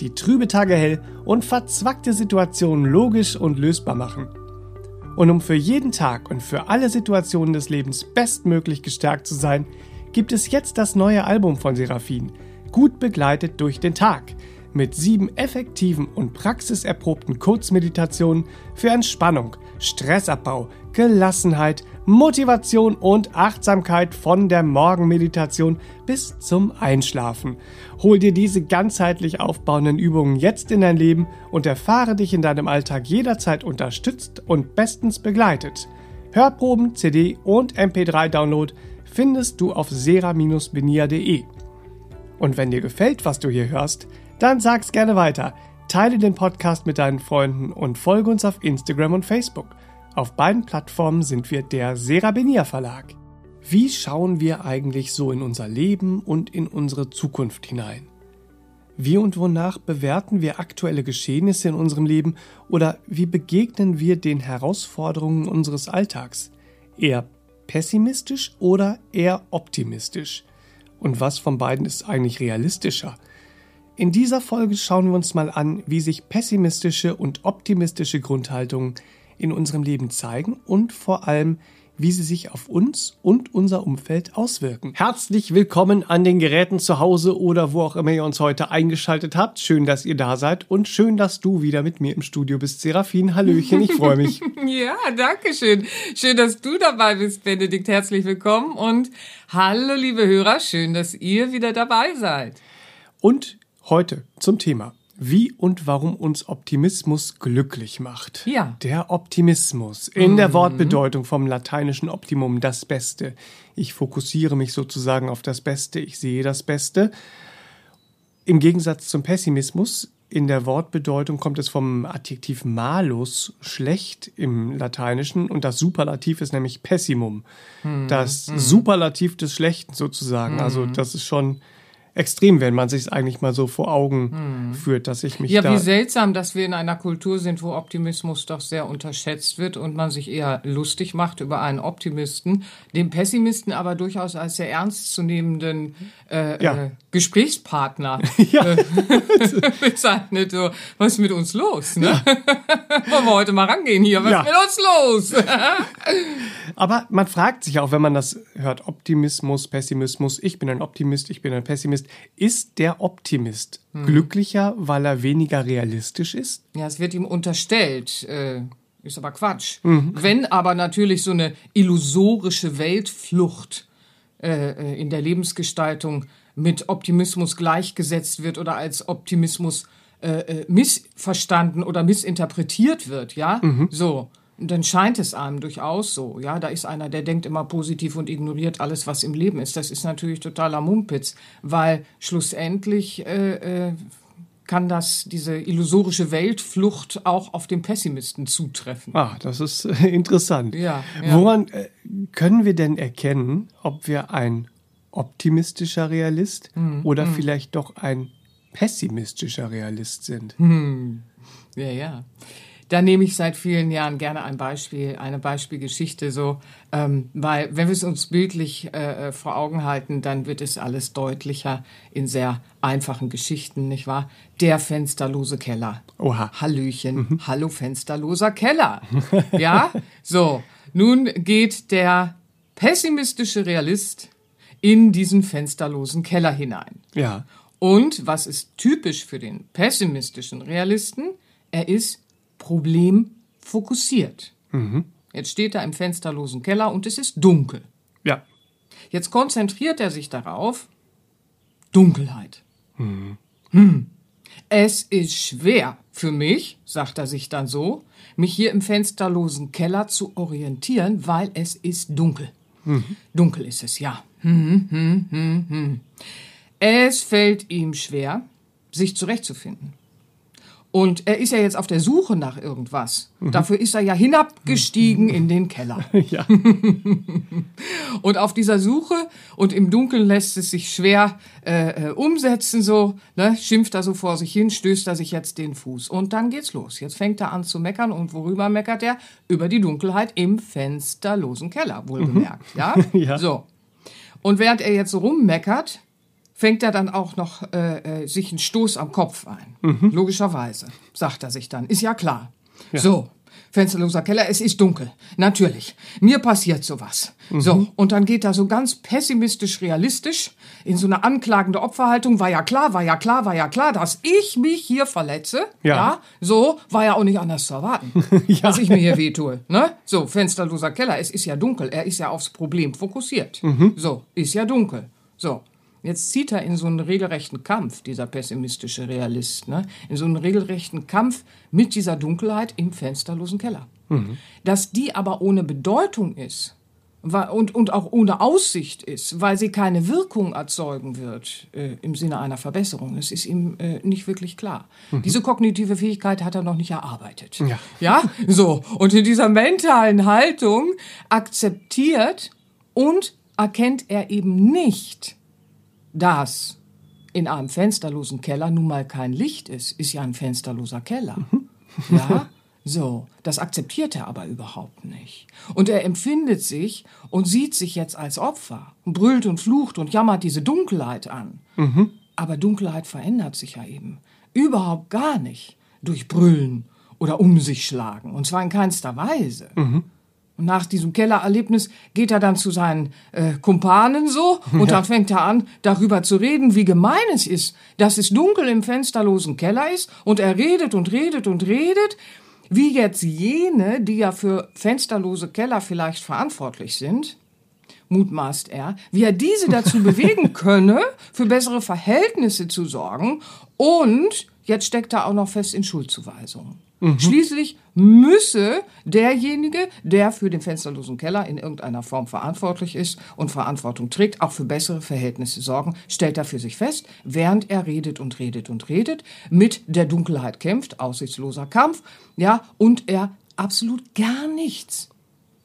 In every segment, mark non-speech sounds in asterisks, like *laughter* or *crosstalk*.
die trübe Tage hell und verzwackte Situationen logisch und lösbar machen. Und um für jeden Tag und für alle Situationen des Lebens bestmöglich gestärkt zu sein, gibt es jetzt das neue Album von Seraphin, gut begleitet durch den Tag, mit sieben effektiven und praxiserprobten Kurzmeditationen für Entspannung, Stressabbau, Gelassenheit, Motivation und Achtsamkeit von der Morgenmeditation bis zum Einschlafen. Hol dir diese ganzheitlich aufbauenden Übungen jetzt in dein Leben und erfahre dich in deinem Alltag jederzeit unterstützt und bestens begleitet. Hörproben, CD und MP3-Download findest du auf sera-benia.de. Und wenn dir gefällt, was du hier hörst, dann sag's gerne weiter. Teile den Podcast mit deinen Freunden und folge uns auf Instagram und Facebook. Auf beiden Plattformen sind wir der Serabenia Verlag. Wie schauen wir eigentlich so in unser Leben und in unsere Zukunft hinein? Wie und wonach bewerten wir aktuelle Geschehnisse in unserem Leben oder wie begegnen wir den Herausforderungen unseres Alltags? Eher pessimistisch oder eher optimistisch? Und was von beiden ist eigentlich realistischer? In dieser Folge schauen wir uns mal an, wie sich pessimistische und optimistische Grundhaltungen in unserem Leben zeigen und vor allem, wie sie sich auf uns und unser Umfeld auswirken. Herzlich willkommen an den Geräten zu Hause oder wo auch immer ihr uns heute eingeschaltet habt. Schön, dass ihr da seid und schön, dass du wieder mit mir im Studio bist, Serafin. Hallöchen, ich freue mich. *laughs* ja, danke schön. Schön, dass du dabei bist, Benedikt. Herzlich willkommen und hallo, liebe Hörer. Schön, dass ihr wieder dabei seid. Und heute zum Thema wie und warum uns Optimismus glücklich macht. Ja. Der Optimismus in mhm. der Wortbedeutung vom lateinischen Optimum das Beste. Ich fokussiere mich sozusagen auf das Beste, ich sehe das Beste. Im Gegensatz zum Pessimismus in der Wortbedeutung kommt es vom Adjektiv malus, schlecht im Lateinischen, und das Superlativ ist nämlich pessimum. Mhm. Das mhm. Superlativ des Schlechten sozusagen. Also mhm. das ist schon extrem, wenn man sich es eigentlich mal so vor Augen hm. führt, dass ich mich ja, da wie seltsam, dass wir in einer Kultur sind, wo Optimismus doch sehr unterschätzt wird und man sich eher lustig macht über einen Optimisten, den Pessimisten aber durchaus als sehr ernstzunehmenden äh, ja. äh, Gesprächspartner *laughs* ja. äh, *laughs* bezeichnet. So, was ist mit uns los? Ne? Ja. *laughs* Wollen wir heute mal rangehen hier? Was ist mit uns los? aber man fragt sich auch, wenn man das hört, Optimismus, Pessimismus, ich bin ein Optimist, ich bin ein Pessimist, Optimist. Ist der Optimist hm. glücklicher, weil er weniger realistisch ist? Ja, es wird ihm unterstellt. Äh, ist aber Quatsch. Mhm. Wenn aber natürlich so eine illusorische Weltflucht äh, äh, in der Lebensgestaltung mit Optimismus gleichgesetzt wird oder als Optimismus äh, äh missverstanden oder missinterpretiert wird, ja, mhm. so dann scheint es einem durchaus so. Ja, da ist einer, der denkt immer positiv und ignoriert alles, was im Leben ist. Das ist natürlich totaler Mumpitz, weil schlussendlich äh, äh, kann das diese illusorische Weltflucht auch auf den Pessimisten zutreffen. Ah, das ist äh, interessant. Ja, ja. Woran äh, können wir denn erkennen, ob wir ein optimistischer Realist hm, oder hm. vielleicht doch ein pessimistischer Realist sind? Hm. Ja, ja. Da nehme ich seit vielen Jahren gerne ein Beispiel, eine Beispielgeschichte so, ähm, weil wenn wir es uns bildlich äh, äh, vor Augen halten, dann wird es alles deutlicher in sehr einfachen Geschichten, nicht wahr? Der fensterlose Keller. Oha. Hallöchen. Mhm. Hallo fensterloser Keller. *laughs* ja? So. Nun geht der pessimistische Realist in diesen fensterlosen Keller hinein. Ja. Und was ist typisch für den pessimistischen Realisten? Er ist problemfokussiert. Mhm. Jetzt steht er im fensterlosen Keller und es ist dunkel. Ja. Jetzt konzentriert er sich darauf, Dunkelheit. Mhm. Hm. Es ist schwer für mich, sagt er sich dann so, mich hier im fensterlosen Keller zu orientieren, weil es ist dunkel. Mhm. Dunkel ist es, ja. Hm, hm, hm, hm. es fällt ihm schwer, sich zurechtzufinden. Und er ist ja jetzt auf der Suche nach irgendwas. Dafür ist er ja hinabgestiegen in den Keller. *laughs* Ja. *laughs* Und auf dieser Suche und im Dunkeln lässt es sich schwer äh, äh, umsetzen, so, ne, schimpft er so vor sich hin, stößt er sich jetzt den Fuß. Und dann geht's los. Jetzt fängt er an zu meckern. Und worüber meckert er? Über die Dunkelheit im fensterlosen Keller, wohlgemerkt. Ja? *laughs* Ja. So. Und während er jetzt rummeckert, fängt er dann auch noch äh, äh, sich einen Stoß am Kopf ein. Logischerweise, sagt er sich dann. Ist ja klar. So, fensterloser Keller, es ist dunkel. Natürlich. Mir passiert sowas. So, und dann geht er so ganz pessimistisch realistisch in so eine anklagende Opferhaltung. War ja klar, war ja klar, war ja klar, dass ich mich hier verletze. Ja. so war ja auch nicht anders zu erwarten, *laughs* dass ich mir hier wehtue. Ne? So, fensterloser Keller, es ist ja dunkel. Er ist ja aufs Problem fokussiert. So, ist ja dunkel. So, Jetzt zieht er in so einen regelrechten Kampf, dieser pessimistische Realist, ne? in so einen regelrechten Kampf mit dieser Dunkelheit im fensterlosen Keller. Dass die aber ohne Bedeutung ist und, und auch ohne Aussicht ist, weil sie keine Wirkung erzeugen wird äh, im Sinne einer Verbesserung. Das ist ihm äh, nicht wirklich klar. Diese kognitive Fähigkeit hat er noch nicht erarbeitet. Ja. Ja, so. Und in dieser mentalen Haltung akzeptiert und erkennt er eben nicht, dass in einem fensterlosen Keller nun mal kein Licht ist, ist ja ein fensterloser Keller. Ja, *laughs* so, das akzeptiert er aber überhaupt nicht. Und er empfindet sich und sieht sich jetzt als Opfer und brüllt und flucht und jammert diese Dunkelheit an. Aber Dunkelheit verändert sich ja eben überhaupt gar nicht durch Brüllen oder um sich schlagen. Und zwar in keinster Weise. Und nach diesem Kellererlebnis geht er dann zu seinen äh, Kumpanen so *laughs* und dann fängt er an, darüber zu reden, wie gemein es ist, dass es dunkel im fensterlosen Keller ist. Und er redet und redet und redet, wie jetzt jene, die ja für fensterlose Keller vielleicht verantwortlich sind, mutmaßt er, wie er diese dazu *laughs* bewegen könne, für bessere Verhältnisse zu sorgen. Und jetzt steckt er auch noch fest in Schuldzuweisungen. Schließlich müsse derjenige, der für den fensterlosen Keller in irgendeiner Form verantwortlich ist und Verantwortung trägt, auch für bessere Verhältnisse sorgen, stellt er für sich fest, während er redet und redet und redet, mit der Dunkelheit kämpft, aussichtsloser Kampf, ja, und er absolut gar nichts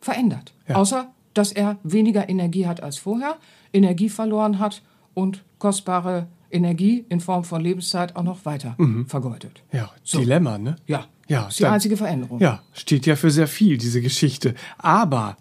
verändert. Außer, dass er weniger Energie hat als vorher, Energie verloren hat und kostbare Energie in Form von Lebenszeit auch noch weiter vergeudet. Ja, Dilemma, ne? Ja, Ja, das ist die dann- einzige Veränderung. Ja, steht ja für sehr viel, diese Geschichte. Aber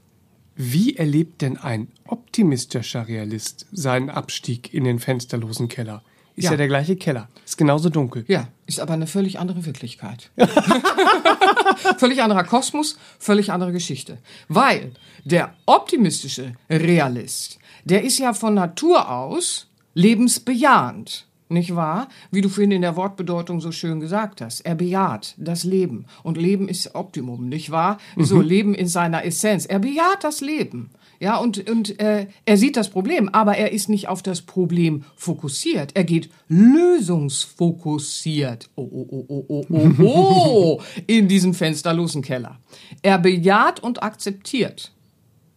wie erlebt denn ein optimistischer Realist seinen Abstieg in den fensterlosen Keller? Ist ja, Ja. der gleiche Keller. Ist genauso dunkel. Ja, ist aber eine völlig andere Wirklichkeit. *laughs* völlig anderer Kosmos, völlig andere Geschichte. Weil der optimistische Realist, der ist ja von Natur aus lebensbejahend. Nicht wahr? Wie du vorhin in der Wortbedeutung so schön gesagt hast. Er bejaht das Leben. Und Leben ist Optimum, nicht wahr? So, Leben in seiner Essenz. Er bejaht das Leben. Ja, und, und äh, er sieht das Problem, aber er ist nicht auf das Problem fokussiert. Er geht lösungsfokussiert. Oh, oh, oh, oh, oh, oh, *laughs* oh, in diesen fensterlosen Keller. Er bejaht und akzeptiert.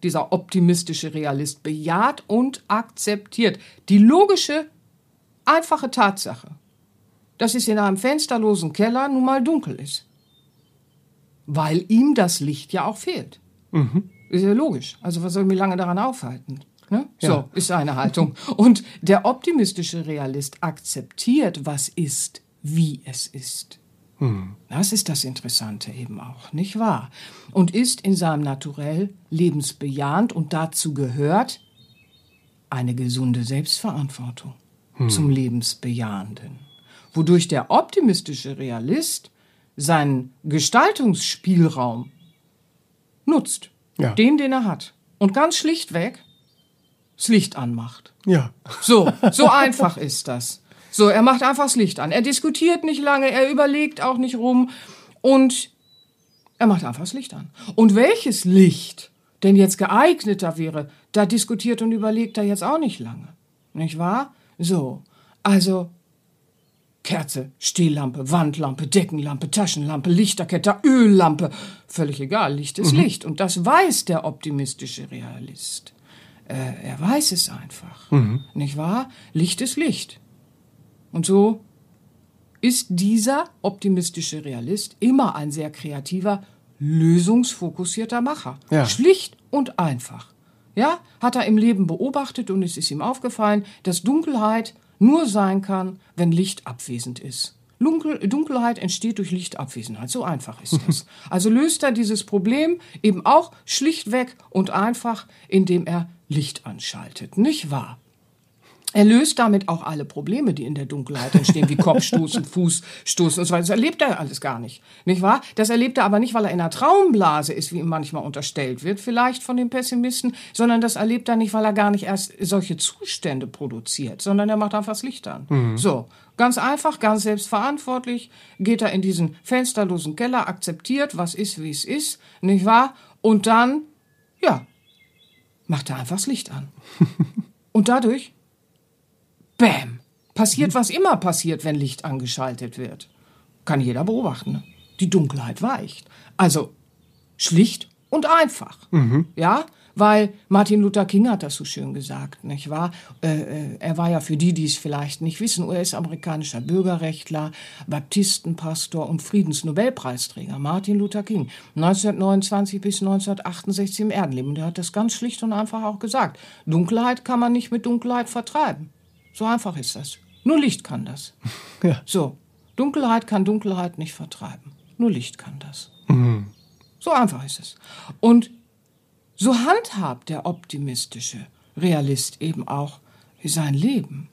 Dieser optimistische Realist bejaht und akzeptiert die logische, einfache Tatsache, dass es in einem fensterlosen Keller nun mal dunkel ist. Weil ihm das Licht ja auch fehlt. Ist ja logisch. Also was soll mich lange daran aufhalten? Ne? So ist seine Haltung. Und der optimistische Realist akzeptiert, was ist, wie es ist. Das ist das Interessante eben auch, nicht wahr? Und ist in seinem Naturell lebensbejahend und dazu gehört eine gesunde Selbstverantwortung zum Lebensbejahenden. Wodurch der optimistische Realist seinen Gestaltungsspielraum nutzt. Ja. Den, den er hat. Und ganz schlichtweg das Licht anmacht. Ja. So, so einfach *laughs* ist das. So, er macht einfach das Licht an. Er diskutiert nicht lange, er überlegt auch nicht rum und er macht einfach das Licht an. Und welches Licht denn jetzt geeigneter wäre, da diskutiert und überlegt er jetzt auch nicht lange. Nicht wahr? So, also Kerze, Stehlampe, Wandlampe, Deckenlampe, Taschenlampe, Lichterkette, Öllampe. Völlig egal, Licht ist Licht. Und das weiß der optimistische Realist. Äh, er weiß es einfach. Nicht wahr? Licht ist Licht. Und so ist dieser optimistische Realist immer ein sehr kreativer, lösungsfokussierter Macher. Ja. Schlicht und einfach. Ja, hat er im Leben beobachtet und es ist ihm aufgefallen, dass Dunkelheit nur sein kann, wenn Licht abwesend ist. Dunkel, Dunkelheit entsteht durch Lichtabwesenheit. So einfach ist *laughs* das. Also löst er dieses Problem eben auch schlichtweg und einfach, indem er Licht anschaltet. Nicht wahr? Er löst damit auch alle Probleme, die in der Dunkelheit entstehen, wie Kopfstoßen, *laughs* Fußstoßen und so weiter. Das erlebt er alles gar nicht. Nicht wahr? Das erlebt er aber nicht, weil er in einer Traumblase ist, wie ihm manchmal unterstellt wird, vielleicht von den Pessimisten, sondern das erlebt er nicht, weil er gar nicht erst solche Zustände produziert, sondern er macht einfach das Licht an. So. Ganz einfach, ganz selbstverantwortlich geht er in diesen fensterlosen Keller, akzeptiert, was ist, wie es ist, nicht wahr? Und dann, ja, macht er einfach das Licht an. *laughs* Und dadurch Bäm. Passiert, was immer passiert, wenn Licht angeschaltet wird. Kann jeder beobachten. Die Dunkelheit weicht. Also schlicht und einfach. Ja, weil Martin Luther King hat das so schön gesagt, nicht wahr? Äh, äh, er war ja für die, die es vielleicht nicht wissen, US-amerikanischer Bürgerrechtler, Baptistenpastor und Friedensnobelpreisträger. Martin Luther King, 1929 bis 1968 im Erdenleben. Und er hat das ganz schlicht und einfach auch gesagt. Dunkelheit kann man nicht mit Dunkelheit vertreiben. So einfach ist das. Nur Licht kann das. *laughs* Ja. So, Dunkelheit kann Dunkelheit nicht vertreiben. Nur Licht kann das. So einfach ist es. Und so handhabt der optimistische Realist eben auch sein Leben.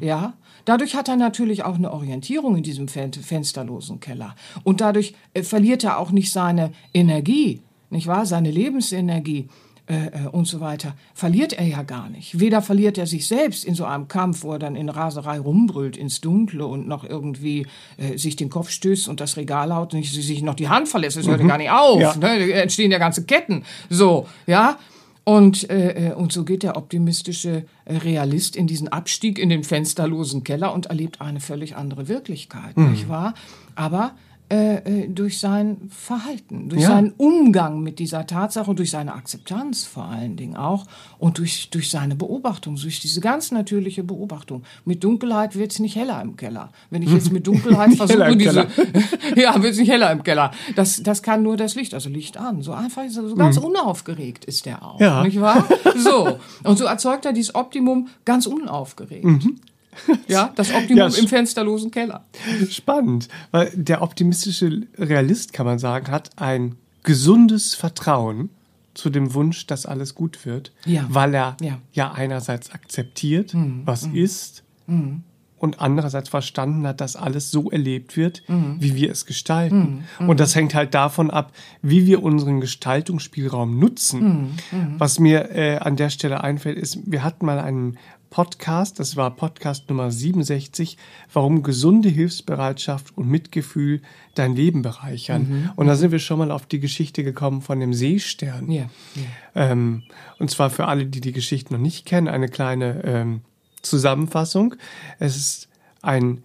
Ja, dadurch hat er natürlich auch eine Orientierung in diesem fen fensterlosen Keller. Und dadurch äh, verliert er auch nicht seine Energie, nicht wahr? Seine Lebensenergie äh, äh, und so weiter. Verliert er ja gar nicht. Weder verliert er sich selbst in so einem Kampf, wo er dann in Raserei rumbrüllt ins Dunkle und noch irgendwie äh, sich den Kopf stößt und das Regal haut und sich noch die Hand verlässt. Das hört ja gar nicht auf. Ja. Ne? Da entstehen ja ganze Ketten. So, ja. Und, äh, äh, und so geht der optimistische äh, Realist in diesen Abstieg in den fensterlosen Keller und erlebt eine völlig andere Wirklichkeit, nicht wahr? Aber äh, äh, durch sein Verhalten, durch Ja. seinen Umgang mit dieser Tatsache durch seine Akzeptanz vor allen Dingen auch und durch, durch seine Beobachtung, durch diese ganz natürliche Beobachtung. Mit Dunkelheit wird es nicht heller im Keller. Wenn ich jetzt mit Dunkelheit *laughs* versuche, diese, *laughs* ja, wird es nicht heller im Keller. Das, das kann nur das Licht, also Licht an. So einfach, so ganz unaufgeregt ist der auch. Mhm. Ja. Nicht wahr? So. Und so erzeugt er dieses Optimum ganz unaufgeregt. Ja, *laughs* das Optimum Mhm. Ja, im fensterlosen Keller. Spannend, weil der optimistische Realist, kann man sagen, hat ein gesundes Vertrauen zu dem Wunsch, dass alles gut wird, Ja. weil er Ja. ja, einerseits akzeptiert, was ist, und andererseits verstanden hat, dass alles so erlebt wird, wie wir es gestalten. Und das hängt halt davon ab, wie wir unseren Gestaltungsspielraum nutzen. Was mir äh, an der Stelle einfällt, ist, wir hatten mal einen Podcast, das war Podcast Nummer 67, warum gesunde Hilfsbereitschaft und Mitgefühl dein Leben bereichern. Und da sind wir schon mal auf die Geschichte gekommen von dem Seestern. Ja, Ähm, und zwar für alle, die die Geschichte noch nicht kennen, eine kleine ähm, Zusammenfassung. Es ist ein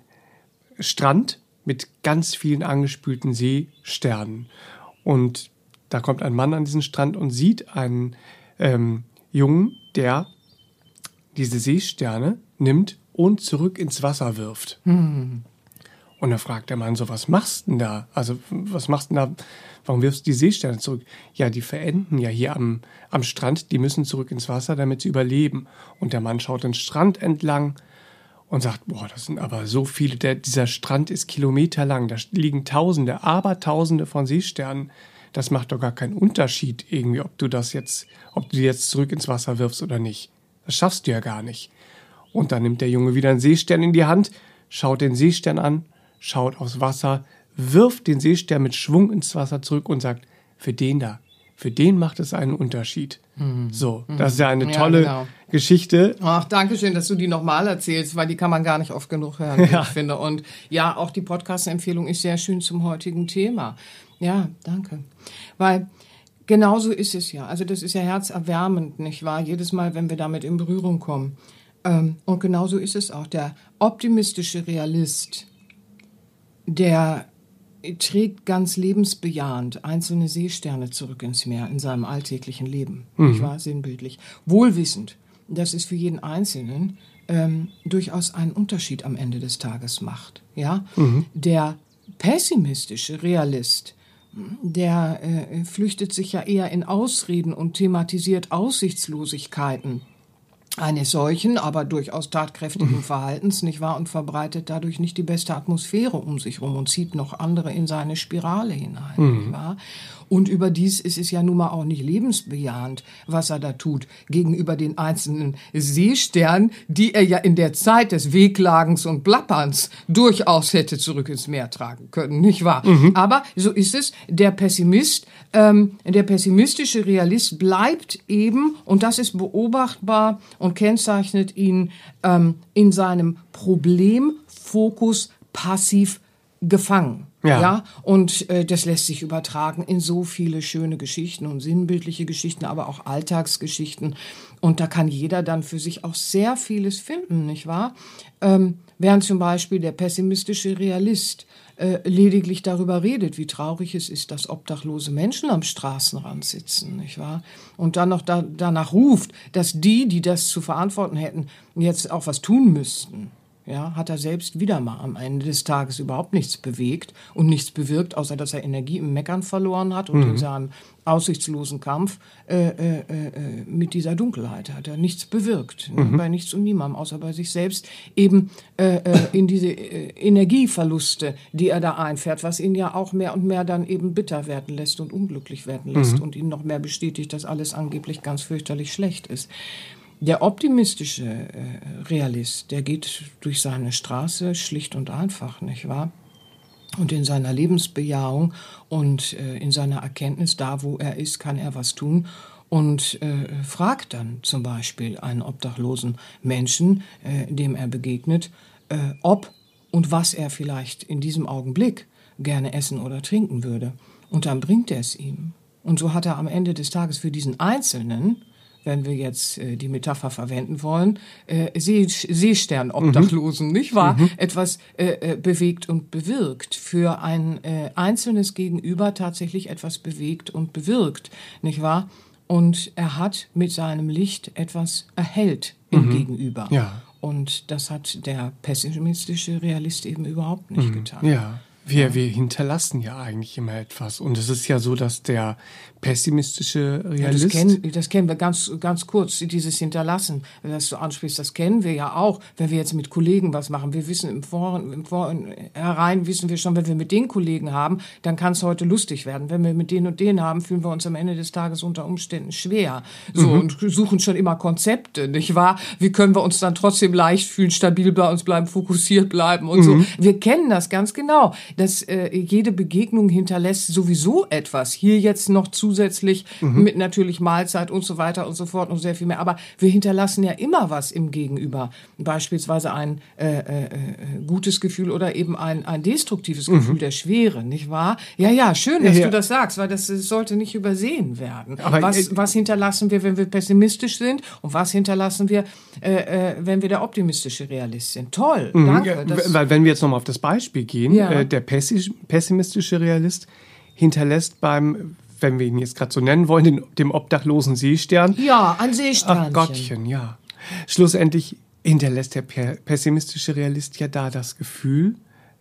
Strand mit ganz vielen angespülten Seesternen. Und da kommt ein Mann an diesen Strand und sieht einen ähm, Jungen, der diese Seesterne nimmt und zurück ins Wasser wirft. Und da fragt der Mann so, was machst denn da? Also, was machst denn da? Warum wirfst du die Seesterne zurück? Ja, die verenden ja hier am, am Strand, die müssen zurück ins Wasser, damit sie überleben. Und der Mann schaut den Strand entlang und sagt, boah, das sind aber so viele, der, dieser Strand ist kilometerlang, da liegen Tausende, aber Tausende von Seesternen. Das macht doch gar keinen Unterschied irgendwie, ob du das jetzt, ob du die jetzt zurück ins Wasser wirfst oder nicht. Das schaffst du ja gar nicht. Und dann nimmt der Junge wieder einen Seestern in die Hand, schaut den Seestern an, schaut aufs Wasser, wirft den Seestern mit Schwung ins Wasser zurück und sagt, für den da, für den macht es einen Unterschied. So, das ist ja eine Mhm. Ja, tolle genau. Geschichte. Ach, danke schön, dass du die nochmal erzählst, weil die kann man gar nicht oft genug hören, wie ich finde. Und ja, auch die Podcast-Empfehlung ist sehr schön zum heutigen Thema. Ja, danke. Weil genauso ist es ja. Also das ist ja herzerwärmend, nicht wahr? Jedes Mal, wenn wir damit in Berührung kommen. Ähm, und genauso ist es auch. Der optimistische Realist, der trägt ganz lebensbejahend einzelne Seesterne zurück ins Meer in seinem alltäglichen Leben. Nicht wahr? Sinnbildlich. Wohlwissend, dass es für jeden Einzelnen ähm, durchaus einen Unterschied am Ende des Tages macht. Ja, mhm. der pessimistische Realist, der äh, flüchtet sich ja eher in Ausreden und thematisiert Aussichtslosigkeiten eines solchen, aber durchaus tatkräftigen mhm. Verhaltens, nicht wahr, und verbreitet dadurch nicht die beste Atmosphäre um sich rum und zieht noch andere in seine Spirale hinein, mhm. nicht wahr? Und überdies ist es ja nun mal auch nicht lebensbejahend, was er da tut, gegenüber den einzelnen Seesternen, die er ja in der Zeit des Wehklagens und Blapperns durchaus hätte zurück ins Meer tragen können, nicht wahr? Mhm. Aber so ist es. Der Pessimist, ähm, der pessimistische Realist bleibt eben, und das ist beobachtbar und kennzeichnet ihn ähm, in seinem Problemfokus passiv gefangen. Ja. ja? Und äh, das lässt sich übertragen in so viele schöne Geschichten und sinnbildliche Geschichten, aber auch Alltagsgeschichten. Und da kann jeder dann für sich auch sehr vieles finden, nicht wahr? Ähm, während zum Beispiel der pessimistische Realist äh, lediglich darüber redet, wie traurig es ist, dass obdachlose Menschen am Straßenrand sitzen, nicht wahr? Und dann noch da, danach ruft, dass die, die das zu verantworten hätten, jetzt auch was tun müssten ja, hat er selbst wieder mal am Ende des Tages überhaupt nichts bewegt und nichts bewirkt, außer dass er Energie im Meckern verloren hat und mhm. in seinem aussichtslosen Kampf äh, äh, äh, mit dieser Dunkelheit hat er nichts bewirkt, ne, mhm. bei nichts und niemandem, außer bei sich selbst, eben äh, äh, in diese äh, Energieverluste, die er da einfährt, was ihn ja auch mehr und mehr dann eben bitter werden lässt und unglücklich werden lässt mhm. und ihn noch mehr bestätigt, dass alles angeblich ganz fürchterlich schlecht ist. Der optimistische äh, Realist, der geht durch seine Straße schlicht und einfach, nicht wahr? Und in seiner Lebensbejahung und äh, in seiner Erkenntnis, da wo er ist, kann er was tun und äh, fragt dann zum Beispiel einen obdachlosen Menschen, äh, dem er begegnet, ob und was er vielleicht in diesem Augenblick gerne essen oder trinken würde. Und dann bringt er es ihm. Und so hat er am Ende des Tages für diesen Einzelnen wenn wir jetzt äh, die Metapher verwenden wollen, äh, See Seesternobdachlosen, mhm. nicht wahr? Mhm. Etwas äh, äh, bewegt und bewirkt. Für ein äh, einzelnes Gegenüber tatsächlich etwas bewegt und bewirkt, nicht wahr? Und er hat mit seinem Licht etwas erhellt im mhm. Gegenüber. Ja. Und das hat der pessimistische Realist eben überhaupt nicht mhm. getan. Ja. Wir, wir hinterlassen ja eigentlich immer etwas. Und es ist ja so, dass der pessimistische Realist. Ja, das, kennen, das kennen wir ganz, ganz kurz, dieses Hinterlassen, das du ansprichst, das kennen wir ja auch, wenn wir jetzt mit Kollegen was machen. Wir wissen im, Vor im Vorhinein, wissen wir schon, wenn wir mit den Kollegen haben, dann kann es heute lustig werden. Wenn wir mit denen und denen haben, fühlen wir uns am Ende des Tages unter Umständen schwer. So, mhm. und suchen schon immer Konzepte, nicht wahr? Wie können wir uns dann trotzdem leicht fühlen, stabil bei uns bleiben, fokussiert bleiben und mhm. so. Wir kennen das ganz genau dass äh, jede Begegnung hinterlässt sowieso etwas. Hier jetzt noch zusätzlich mhm. mit natürlich Mahlzeit und so weiter und so fort und sehr viel mehr. Aber wir hinterlassen ja immer was im Gegenüber. Beispielsweise ein äh, äh, äh gutes Gefühl oder eben ein, ein destruktives Gefühl mhm. der Schwere, nicht wahr? Ja, ja, schön, dass ja. du das sagst, weil das, das sollte nicht übersehen werden. Aber, was, äh, was hinterlassen wir, wenn wir pessimistisch sind und was hinterlassen wir, äh, wenn wir der optimistische Realist sind? Toll, mhm. danke. Ja, weil wenn wir jetzt nochmal auf das Beispiel gehen, ja. der pessimistische Realist hinterlässt beim, wenn wir ihn jetzt gerade so nennen wollen, den, dem obdachlosen Seestern. Ja, ein Seestern. Ach Gottchen, ja. Schlussendlich hinterlässt der pessimistische Realist ja da das Gefühl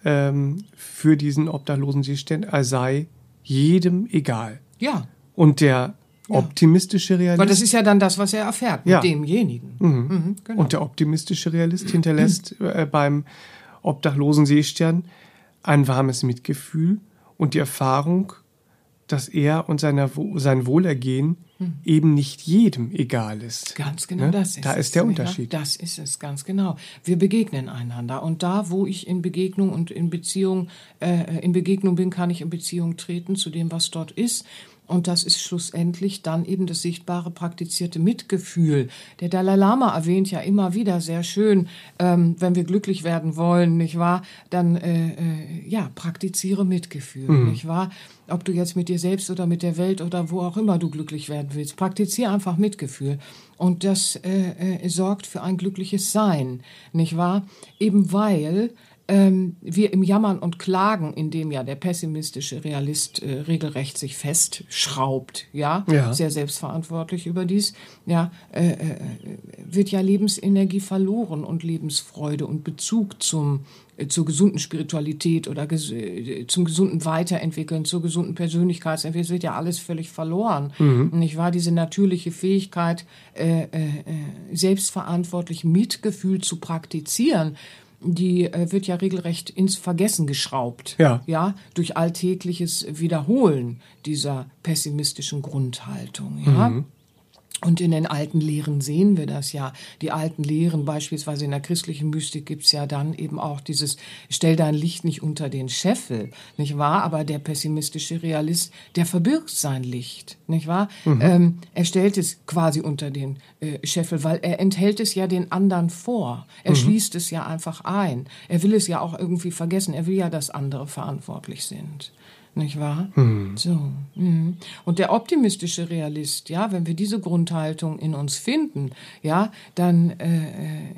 ähm, für diesen obdachlosen Seestern, er sei jedem egal. Ja. Und der ja. optimistische Realist. Weil das ist ja dann das, was er erfährt mit demjenigen. Mhm. Mhm, genau. Und der optimistische Realist hinterlässt äh, beim obdachlosen Seestern ein warmes Mitgefühl und die Erfahrung, dass er und seiner, sein Wohlergehen hm. eben nicht jedem egal ist. Ganz genau, ne? das ist Da ist der Unterschied. Ja, das ist es, ganz genau. Wir begegnen einander. Und da, wo ich in Begegnung und in Beziehung, äh, in Begegnung bin, kann ich in Beziehung treten zu dem, was dort ist. Und das ist schlussendlich dann eben das sichtbare praktizierte Mitgefühl. Der Dalai Lama erwähnt ja immer wieder sehr schön, ähm, wenn wir glücklich werden wollen, nicht wahr? Dann äh, äh, ja praktiziere Mitgefühl, mhm. nicht wahr? Ob du jetzt mit dir selbst oder mit der Welt oder wo auch immer du glücklich werden willst, praktiziere einfach Mitgefühl. Und das äh, äh, sorgt für ein glückliches Sein, nicht wahr? Eben weil ähm, wir im Jammern und Klagen, in dem ja der pessimistische Realist äh, regelrecht sich festschraubt, ja, Ja. sehr selbstverantwortlich überdies, ja, äh, äh, wird ja Lebensenergie verloren und Lebensfreude und Bezug zum äh, zur gesunden Spiritualität oder ges äh, zum gesunden Weiterentwickeln, zur gesunden Persönlichkeitsentwicklung, es wird ja alles völlig verloren. Nicht wahr? Diese natürliche Fähigkeit, äh, äh, äh, selbstverantwortlich Mitgefühl zu praktizieren, die äh, wird ja regelrecht ins Vergessen geschraubt. Ja. Ja, durch alltägliches Wiederholen dieser pessimistischen Grundhaltung. Ja. Und in den alten Lehren sehen wir das ja. Die alten Lehren, beispielsweise in der christlichen Mystik, gibt's ja dann eben auch dieses Stell dein Licht nicht unter den Scheffel, nicht wahr? Aber der pessimistische Realist, der verbirgt sein Licht, nicht wahr? Ähm, er stellt es quasi unter den äh, Scheffel, weil er enthält es ja den anderen vor. Er schließt es ja einfach ein. Er will es ja auch irgendwie vergessen. Er will ja, dass andere verantwortlich sind nicht wahr? So. mhm. Und der optimistische Realist, ja, wenn wir diese Grundhaltung in uns finden, ja, dann äh, äh,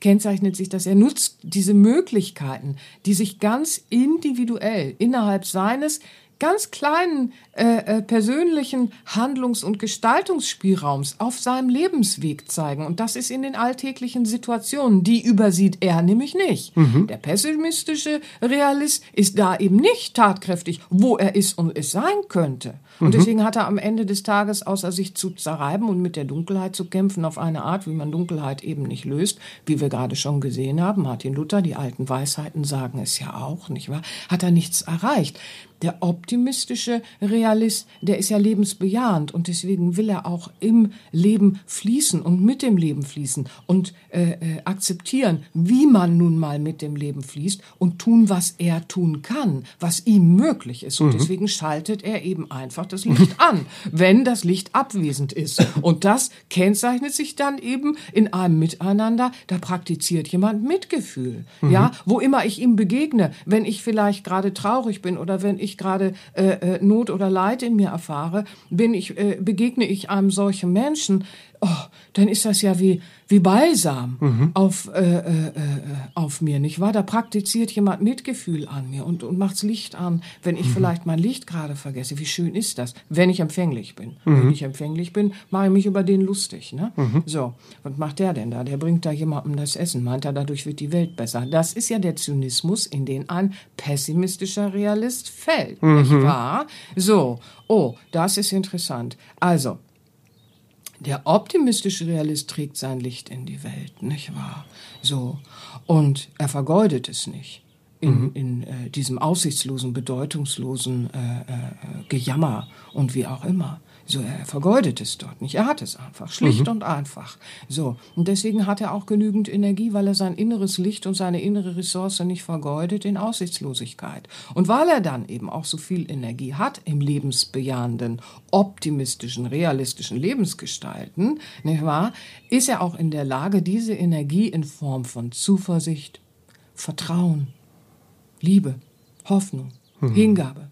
kennzeichnet sich, dass er nutzt diese Möglichkeiten, die sich ganz individuell innerhalb seines ganz kleinen äh, äh, persönlichen Handlungs- und Gestaltungsspielraums auf seinem Lebensweg zeigen. Und das ist in den alltäglichen Situationen. Die übersieht er nämlich nicht. Der pessimistische Realist ist da eben nicht tatkräftig, wo er ist und es sein könnte. Und deswegen hat er am Ende des Tages, außer sich zu zerreiben und mit der Dunkelheit zu kämpfen, auf eine Art, wie man Dunkelheit eben nicht löst, wie wir gerade schon gesehen haben, Martin Luther, die alten Weisheiten sagen es ja auch, nicht wahr? Hat er nichts erreicht. Der optimistische Realist, der ist ja lebensbejahend und deswegen will er auch im Leben fließen und mit dem Leben fließen und äh, äh, akzeptieren, wie man nun mal mit dem Leben fließt und tun, was er tun kann, was ihm möglich ist. Und deswegen schaltet er eben einfach das Licht an, wenn das Licht abwesend ist. Und das kennzeichnet sich dann eben in einem Miteinander, da praktiziert jemand Mitgefühl. Ja, wo immer ich ihm begegne, wenn ich vielleicht gerade traurig bin oder wenn ich gerade äh, äh, Not oder Leid in mir erfahre, bin ich, äh, begegne ich einem solchen Menschen, oh, dann ist das ja wie, wie Balsam auf, äh, äh, äh, auf mir, nicht wahr? Da praktiziert jemand Mitgefühl an mir und, und macht's Licht an, wenn ich vielleicht mein Licht gerade vergesse. Wie schön ist das, wenn ich empfänglich bin. Wenn ich empfänglich bin, mache ich mich über den lustig. Ne? So, was macht der denn da? Der bringt da jemandem das Essen, meint er, dadurch wird die Welt besser. Das ist ja der Zynismus, in den ein pessimistischer Realist fällt, nicht wahr? So, oh, das ist interessant. Also, der optimistische Realist trägt sein Licht in die Welt, nicht wahr? So. Und er vergeudet es nicht in, in äh, diesem aussichtslosen, bedeutungslosen äh, äh, Gejammer und wie auch immer. So, er vergeudet es dort nicht. Er hat es einfach, schlicht und einfach. So. Und deswegen hat er auch genügend Energie, weil er sein inneres Licht und seine innere Ressource nicht vergeudet in Aussichtslosigkeit. Und weil er dann eben auch so viel Energie hat im lebensbejahenden, optimistischen, realistischen Lebensgestalten, nicht wahr, ist er auch in der Lage, diese Energie in Form von Zuversicht, Vertrauen, Liebe, Hoffnung, Hingabe,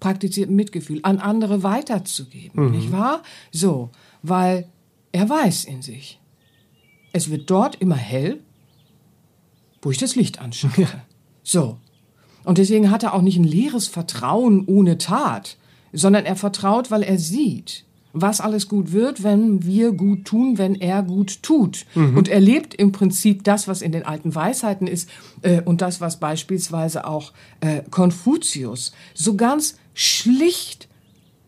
praktiziertem Mitgefühl an andere weiterzugeben, nicht wahr? So, weil er weiß in sich, es wird dort immer hell, wo ich das Licht anschalte. So. Und deswegen hat er auch nicht ein leeres Vertrauen ohne Tat, sondern er vertraut, weil er sieht, was alles gut wird, wenn wir gut tun, wenn er gut tut. Und er lebt im Prinzip das, was in den alten Weisheiten ist äh, und das, was beispielsweise auch äh, Konfuzius so ganz schlicht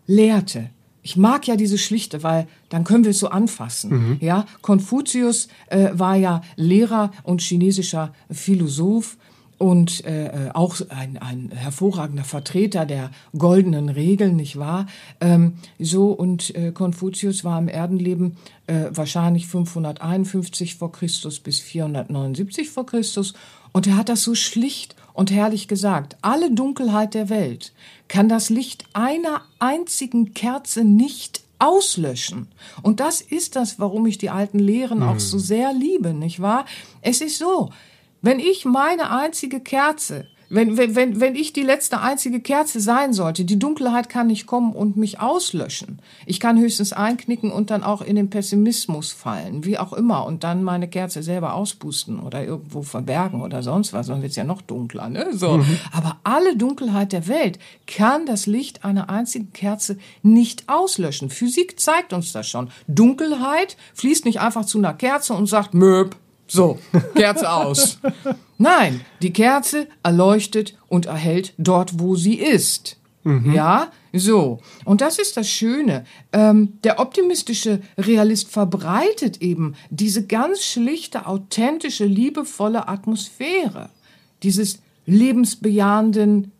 lehrte. Ich mag ja diese Schlichte, weil dann können wir es so anfassen. Ja, Konfuzius äh, war ja Lehrer und chinesischer Philosoph und äh, äh, auch ein, ein hervorragender Vertreter der goldenen Regeln, nicht wahr? Ähm, so und äh, Konfuzius war im Erdenleben äh, wahrscheinlich 551 vor Christus bis 479 vor Christus und er hat das so schlicht und herrlich gesagt. Alle Dunkelheit der Welt kann das Licht einer einzigen Kerze nicht auslöschen. Und das ist das, warum ich die alten Lehren auch so sehr liebe, nicht wahr? Es ist so, wenn ich meine einzige Kerze Wenn, wenn, wenn, wenn ich die letzte einzige Kerze sein sollte, die Dunkelheit kann nicht kommen und mich auslöschen. Ich kann höchstens einknicken und dann auch in den Pessimismus fallen, wie auch immer, und dann meine Kerze selber auspusten oder irgendwo verbergen oder sonst was, sonst wird's ja noch dunkler. Ne? So. Mhm. Aber alle Dunkelheit der Welt kann das Licht einer einzigen Kerze nicht auslöschen. Physik zeigt uns das schon. Dunkelheit fließt nicht einfach zu einer Kerze und sagt, Möb, so, Kerze aus. Nein, die Kerze erleuchtet und erhält dort, wo sie ist. Mhm. Ja, so. Und das ist das Schöne. Ähm, der optimistische Realist verbreitet eben diese ganz schlichte, authentische, liebevolle Atmosphäre. Dieses lebensbejahenden,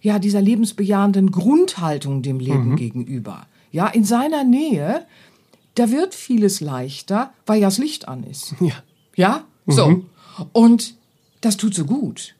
ja, dieser lebensbejahenden Grundhaltung dem Leben mhm. gegenüber. Ja, in seiner Nähe da wird vieles leichter, weil ja das Licht an ist. Ja. Ja? So. Mhm. Und das tut so gut.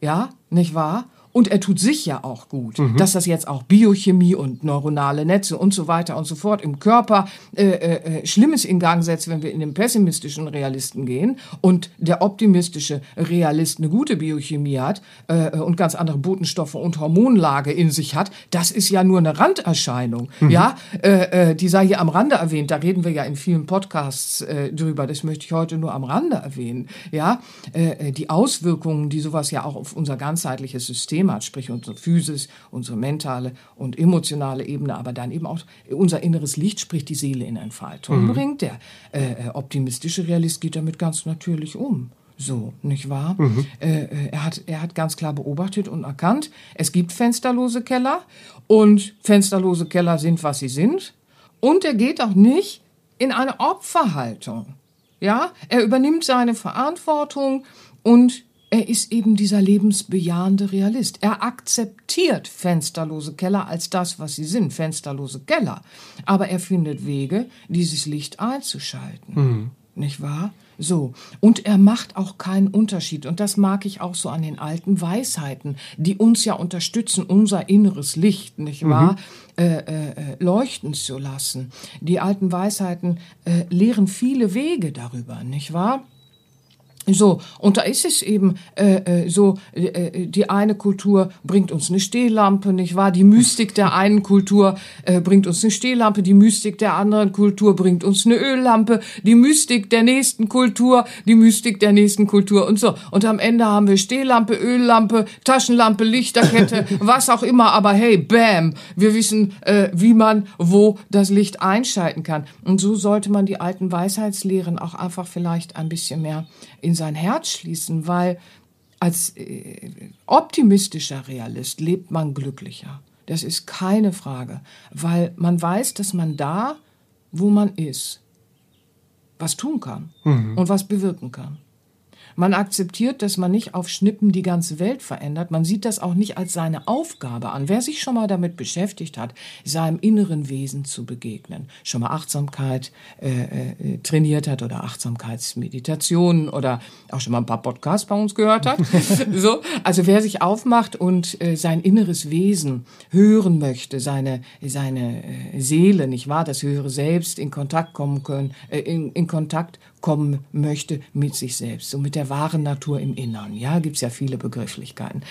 Ja, nicht wahr? Und er tut sich ja auch gut, mhm. dass das jetzt auch Biochemie und neuronale Netze und so weiter und so fort im Körper äh, äh, äh, Schlimmes in Gang setzt, wenn wir in den pessimistischen Realisten gehen und der optimistische Realist eine gute Biochemie hat äh, und ganz andere Botenstoffe und Hormonlage in sich hat, das ist ja nur eine Randerscheinung. Mhm. Ja, äh, äh, die sei hier am Rande erwähnt. Da reden wir ja in vielen Podcasts äh, drüber. Das möchte ich heute nur am Rande erwähnen. Ja, äh, äh die Auswirkungen, die sowas ja auch auf unser ganzheitliches System System hat, sprich unsere Physis, unsere mentale und emotionale Ebene, aber dann eben auch unser inneres Licht, sprich die Seele in Entfaltung mhm. bringt. Der äh, äh, optimistische Realist geht damit ganz natürlich um. So, nicht wahr? Mhm. Äh, äh, er, hat, er hat ganz klar beobachtet und erkannt, es gibt fensterlose Keller und fensterlose Keller sind, was sie sind. Und er geht auch nicht in eine Opferhaltung. Ja, er übernimmt seine Verantwortung und er ist eben dieser lebensbejahende Realist. Er akzeptiert fensterlose Keller als das, was sie sind, fensterlose Keller. Aber er findet Wege, dieses Licht einzuschalten. Mhm. Nicht wahr? So. Und er macht auch keinen Unterschied. Und das mag ich auch so an den alten Weisheiten, die uns ja unterstützen, unser inneres Licht, nicht wahr? Mhm. Äh, äh, äh leuchten zu lassen. Die alten Weisheiten äh, lehren viele Wege darüber, nicht wahr? So, und da ist es eben äh, äh so, äh, äh, die eine Kultur bringt uns eine Stehlampe, nicht wahr? Die Mystik der einen Kultur äh, bringt uns eine Stehlampe, die Mystik der anderen Kultur bringt uns eine Öllampe, die Mystik der nächsten Kultur, die Mystik der nächsten Kultur und so. Und am Ende haben wir Stehlampe, Öllampe, Taschenlampe, Lichterkette, *laughs* was auch immer, aber hey, bam, wir wissen, äh, wie man wo das Licht einschalten kann. Und so sollte man die alten Weisheitslehren auch einfach vielleicht ein bisschen mehr in sein Herz schließen, weil als äh, optimistischer Realist lebt man glücklicher. Das ist keine Frage, weil man weiß, dass man da, wo man ist, was tun kann mhm. und was bewirken kann. Man akzeptiert, dass man nicht auf Schnippen die ganze Welt verändert. Man sieht das auch nicht als seine Aufgabe an. Wer sich schon mal damit beschäftigt hat, seinem inneren Wesen zu begegnen, schon mal Achtsamkeit äh, äh, trainiert hat oder Achtsamkeitsmeditationen oder auch schon mal ein paar Podcasts bei uns gehört hat. *laughs* so, also wer sich aufmacht und äh, sein inneres Wesen hören möchte, seine seine äh, Seele, nicht wahr, das höhere Selbst in Kontakt kommen können, äh, in, in Kontakt kommen möchte mit sich selbst, so mit der wahren Natur im Innern. Ja, gibt's ja viele Begrifflichkeiten.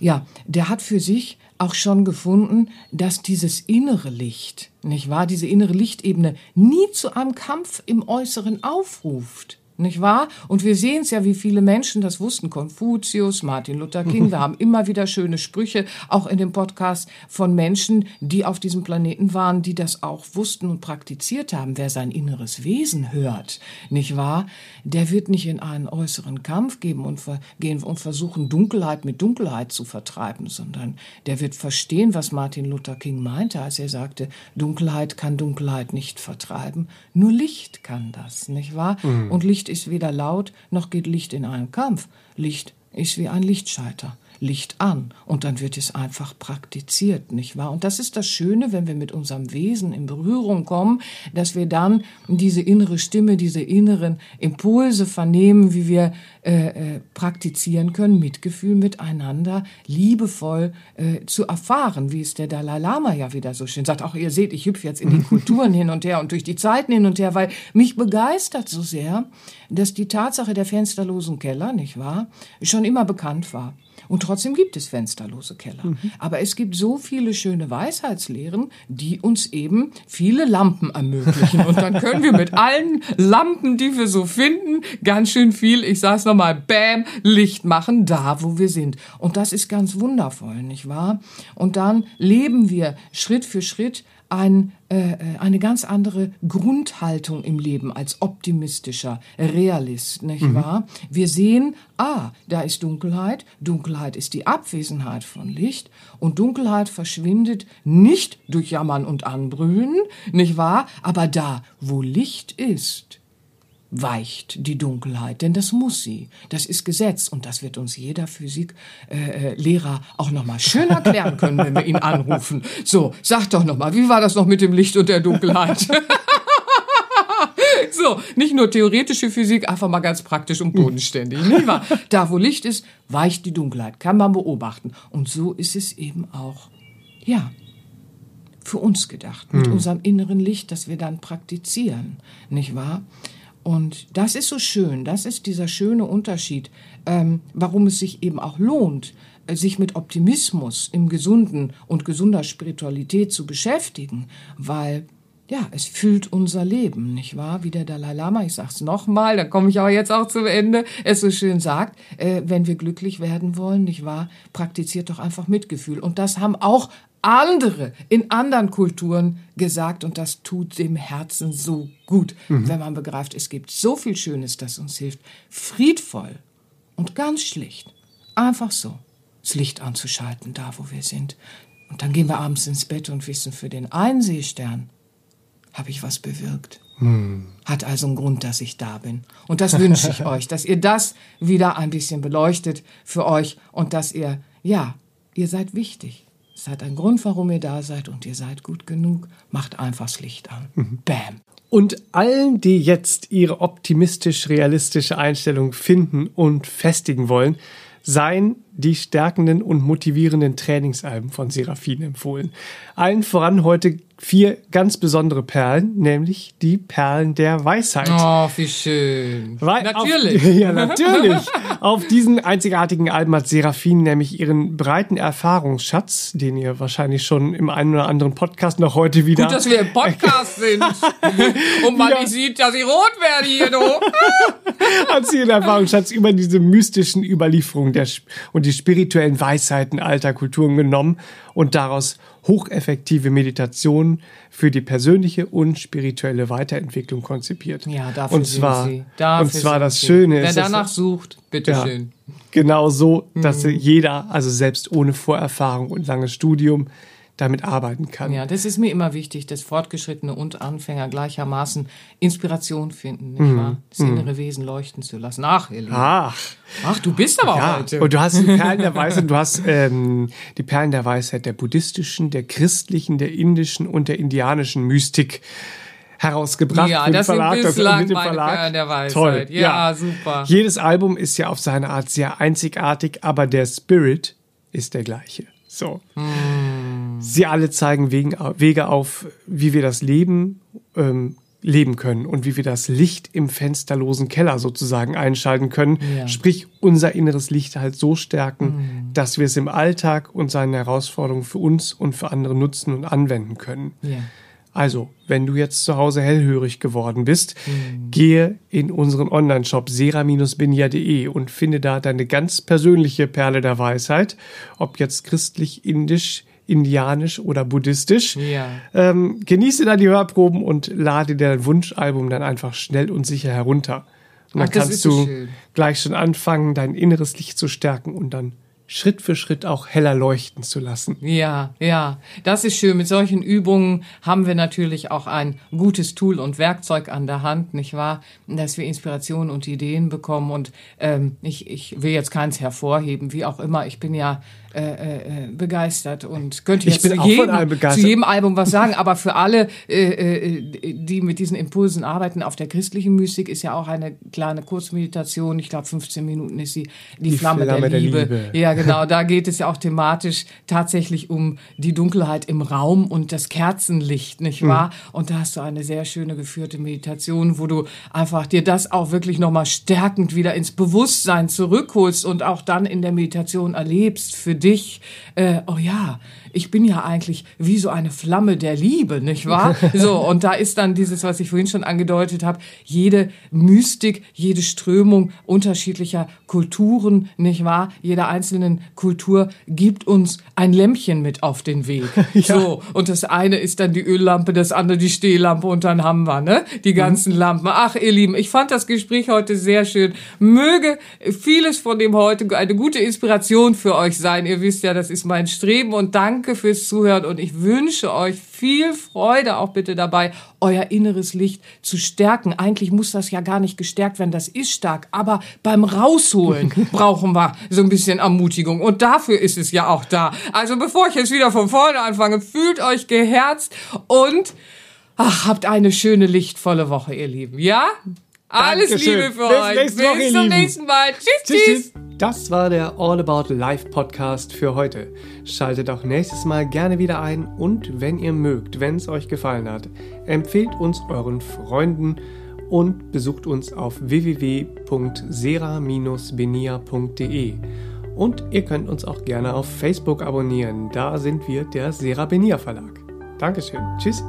Ja, der hat für sich auch schon gefunden, dass dieses innere Licht, nicht wahr, diese innere Lichtebene nie zu einem Kampf im Äußeren aufruft nicht wahr? Und wir sehen es ja, wie viele Menschen das wussten. Konfuzius, Martin Luther King. Wir *laughs* haben immer wieder schöne Sprüche, auch in dem Podcast von Menschen, die auf diesem Planeten waren, die das auch wussten und praktiziert haben. Wer sein inneres Wesen hört, nicht wahr? Der wird nicht in einen äußeren Kampf geben und gehen und versuchen, Dunkelheit mit Dunkelheit zu vertreiben, sondern der wird verstehen, was Martin Luther King meinte, als er sagte, Dunkelheit kann Dunkelheit nicht vertreiben, nur Licht kann das, nicht wahr? Mhm. Und Licht Licht ist weder laut, noch geht Licht in einen Kampf. Licht ist wie ein Lichtschalter. Licht an und dann wird es einfach praktiziert, nicht wahr? Und das ist das Schöne, wenn wir mit unserem Wesen in Berührung kommen, dass wir dann diese innere Stimme, diese inneren Impulse vernehmen, wie wir äh, äh, praktizieren können, Mitgefühl miteinander, liebevoll äh, zu erfahren, wie es der Dalai Lama ja wieder so schön sagt. Auch ihr seht, ich hüpfe jetzt in die *laughs* Kulturen hin und her und durch die Zeiten hin und her, weil mich begeistert so sehr, dass die Tatsache der fensterlosen Keller, nicht wahr, schon immer bekannt war. Und trotzdem gibt es fensterlose Keller. Mhm. Aber es gibt so viele schöne Weisheitslehren, die uns eben viele Lampen ermöglichen. Und dann können wir mit allen Lampen, die wir so finden, ganz schön viel, ich sag's nochmal, Bam, Licht machen, da wo wir sind. Und das ist ganz wundervoll, nicht wahr? Und dann leben wir Schritt für Schritt ein, äh, äh, eine ganz andere Grundhaltung im Leben als optimistischer Realist, nicht mhm. wahr? Wir sehen, ah, da ist Dunkelheit, Dunkelheit ist die Abwesenheit von Licht und Dunkelheit verschwindet nicht durch Jammern und Anbrüllen, nicht wahr? Aber da, wo Licht ist, weicht die Dunkelheit, denn das muss sie. Das ist Gesetz und das wird uns jeder Physiklehrer äh, äh auch noch mal schön erklären können, wenn wir ihn anrufen. So, sag doch noch mal, wie war das noch mit dem Licht und der Dunkelheit? *laughs* so, nicht nur theoretische Physik, einfach mal ganz praktisch und bodenständig, nicht wahr? Da, wo Licht ist, weicht die Dunkelheit, kann man beobachten. Und so ist es eben auch, ja, für uns gedacht, mit hm. unserem inneren Licht, das wir dann praktizieren, nicht wahr? Und das ist so schön, das ist dieser schöne Unterschied, ähm, warum es sich eben auch lohnt, äh, sich mit Optimismus im Gesunden und gesunder Spiritualität zu beschäftigen, weil ja, es füllt unser Leben, nicht wahr? Wie der Dalai Lama, ich sag's nochmal, da komme ich aber jetzt auch zum Ende, es so schön sagt, äh, wenn wir glücklich werden wollen, nicht wahr? Praktiziert doch einfach Mitgefühl. Und das haben auch andere in anderen Kulturen gesagt und das tut dem Herzen so gut, mhm. wenn man begreift, es gibt so viel Schönes, das uns hilft, friedvoll und ganz schlicht, einfach so, das Licht anzuschalten, da wo wir sind. Und dann gehen wir abends ins Bett und wissen, für den einen Seestern habe ich was bewirkt. Hm. Hat also einen Grund, dass ich da bin. Und das wünsche ich *laughs* euch, dass ihr das wieder ein bisschen beleuchtet für euch und dass ihr, ja, ihr seid wichtig. Es hat einen Grund, warum ihr da seid und ihr seid gut genug. Macht einfach das Licht an. Mhm. Bam. Und allen, die jetzt ihre optimistisch-realistische Einstellung finden und festigen wollen, seien die stärkenden und motivierenden Trainingsalben von Seraphin empfohlen. Allen voran heute vier ganz besondere Perlen, nämlich die Perlen der Weisheit. Oh, wie schön. Weil natürlich. Auf, *laughs* ja, natürlich. auf diesen einzigartigen Alben hat Seraphin nämlich ihren breiten Erfahrungsschatz, den ihr wahrscheinlich schon im einen oder anderen Podcast noch heute wieder. Gut, dass wir im Podcast *laughs* sind. Und man ja. nicht sieht, dass ich rot werde hier, du. *laughs* hat sie ihren Erfahrungsschatz über diese mystischen Überlieferungen der, und die spirituellen Weisheiten alter Kulturen genommen und daraus hocheffektive Meditation für die persönliche und spirituelle Weiterentwicklung konzipiert. Ja, dafür und zwar, sind sie. Dafür und zwar das sie. Schöne Wer ist. Wer danach sucht, bitteschön. Ja, genau so, dass mhm. jeder, also selbst ohne Vorerfahrung und langes Studium, damit arbeiten kann. Ja, das ist mir immer wichtig, dass Fortgeschrittene und Anfänger gleichermaßen Inspiration finden, nicht mm. wahr? Das mm. innere Wesen leuchten zu lassen. Ach, Lieben. Ach. Ach, du bist aber ja. heute. Und du hast die Perlen der *laughs* Weisheit, du hast ähm, die Perlen der Weisheit der buddhistischen, der christlichen, der indischen und der indianischen Mystik herausgebracht. Ja, das Verlag, sind bislang mit dem Verlag. Perlen der Weisheit. Toll. Ja, ja, super. Jedes Album ist ja auf seine Art sehr einzigartig, aber der Spirit ist der gleiche. So. Hm. Sie alle zeigen Wege auf, wie wir das Leben ähm, leben können und wie wir das Licht im fensterlosen Keller sozusagen einschalten können. Ja. Sprich, unser inneres Licht halt so stärken, mhm. dass wir es im Alltag und seine Herausforderungen für uns und für andere nutzen und anwenden können. Ja. Also, wenn du jetzt zu Hause hellhörig geworden bist, mhm. gehe in unseren Online-Shop sera-binja.de und finde da deine ganz persönliche Perle der Weisheit, ob jetzt christlich, indisch, indianisch oder buddhistisch. Ja. Ähm, genieße da die Hörproben und lade dir dein Wunschalbum dann einfach schnell und sicher herunter. Und dann Ach, kannst du so gleich schon anfangen, dein inneres Licht zu stärken und dann Schritt für Schritt auch heller leuchten zu lassen. Ja, ja, das ist schön. Mit solchen Übungen haben wir natürlich auch ein gutes Tool und Werkzeug an der Hand, nicht wahr? Dass wir Inspiration und Ideen bekommen. Und ähm, ich, ich will jetzt keins hervorheben, wie auch immer. Ich bin ja äh, äh, begeistert und könnte Ich jetzt bin zu, jedem, zu jedem Album was sagen, aber für alle, äh, äh, die mit diesen Impulsen arbeiten, auf der christlichen Mystik ist ja auch eine kleine Kurzmeditation, ich glaube 15 Minuten ist sie, die, Die Flamme, Flamme der, der Liebe. Liebe. Ja, genau, *laughs* da geht es ja auch thematisch tatsächlich um die Dunkelheit im Raum und das Kerzenlicht, nicht Mhm. wahr? Und da hast du eine sehr schöne geführte Meditation, wo du einfach dir das auch wirklich nochmal stärkend wieder ins Bewusstsein zurückholst und auch dann in der Meditation erlebst für dich, äh, oh ja, ich bin ja eigentlich wie so eine Flamme der Liebe, nicht wahr? *laughs* So, und da ist dann dieses, was ich vorhin schon angedeutet habe, jede Mystik, jede Strömung unterschiedlicher Kulturen, nicht wahr? Jeder einzelnen Kultur gibt uns ein Lämpchen mit auf den Weg. *laughs* So, und das eine ist dann die Öllampe, das andere die Stehlampe und dann haben wir, ne? Die ganzen Lampen. Ach, ihr Lieben, ich fand das Gespräch heute sehr schön. Möge vieles von dem heute eine gute Inspiration für euch sein. Ihr wisst ja, das ist mein Streben und danke fürs Zuhören und ich wünsche euch viel Freude auch bitte dabei, euer inneres Licht zu stärken. Eigentlich muss das ja gar nicht gestärkt werden, das ist stark, aber beim Rausholen *laughs* brauchen wir so ein bisschen Ermutigung und dafür ist es ja auch da. Also bevor ich jetzt wieder von vorne anfange, fühlt euch geherzt und ach, habt eine schöne lichtvolle Woche, ihr Lieben. Ja? Alles Dankeschön. Liebe für Bis euch. ihr Bis zum Lieben. nächsten Mal. Tschüss, Tschüss, tschüss. tschüss. Das war der All About Life Podcast für heute. Schaltet auch nächstes Mal gerne wieder ein und wenn ihr mögt, wenn es euch gefallen hat, empfehlt uns euren Freunden und besucht uns auf www.sera-benia.de. Und ihr könnt uns auch gerne auf Facebook abonnieren. Da sind wir der Sera Benia Verlag. Dankeschön. Tschüss.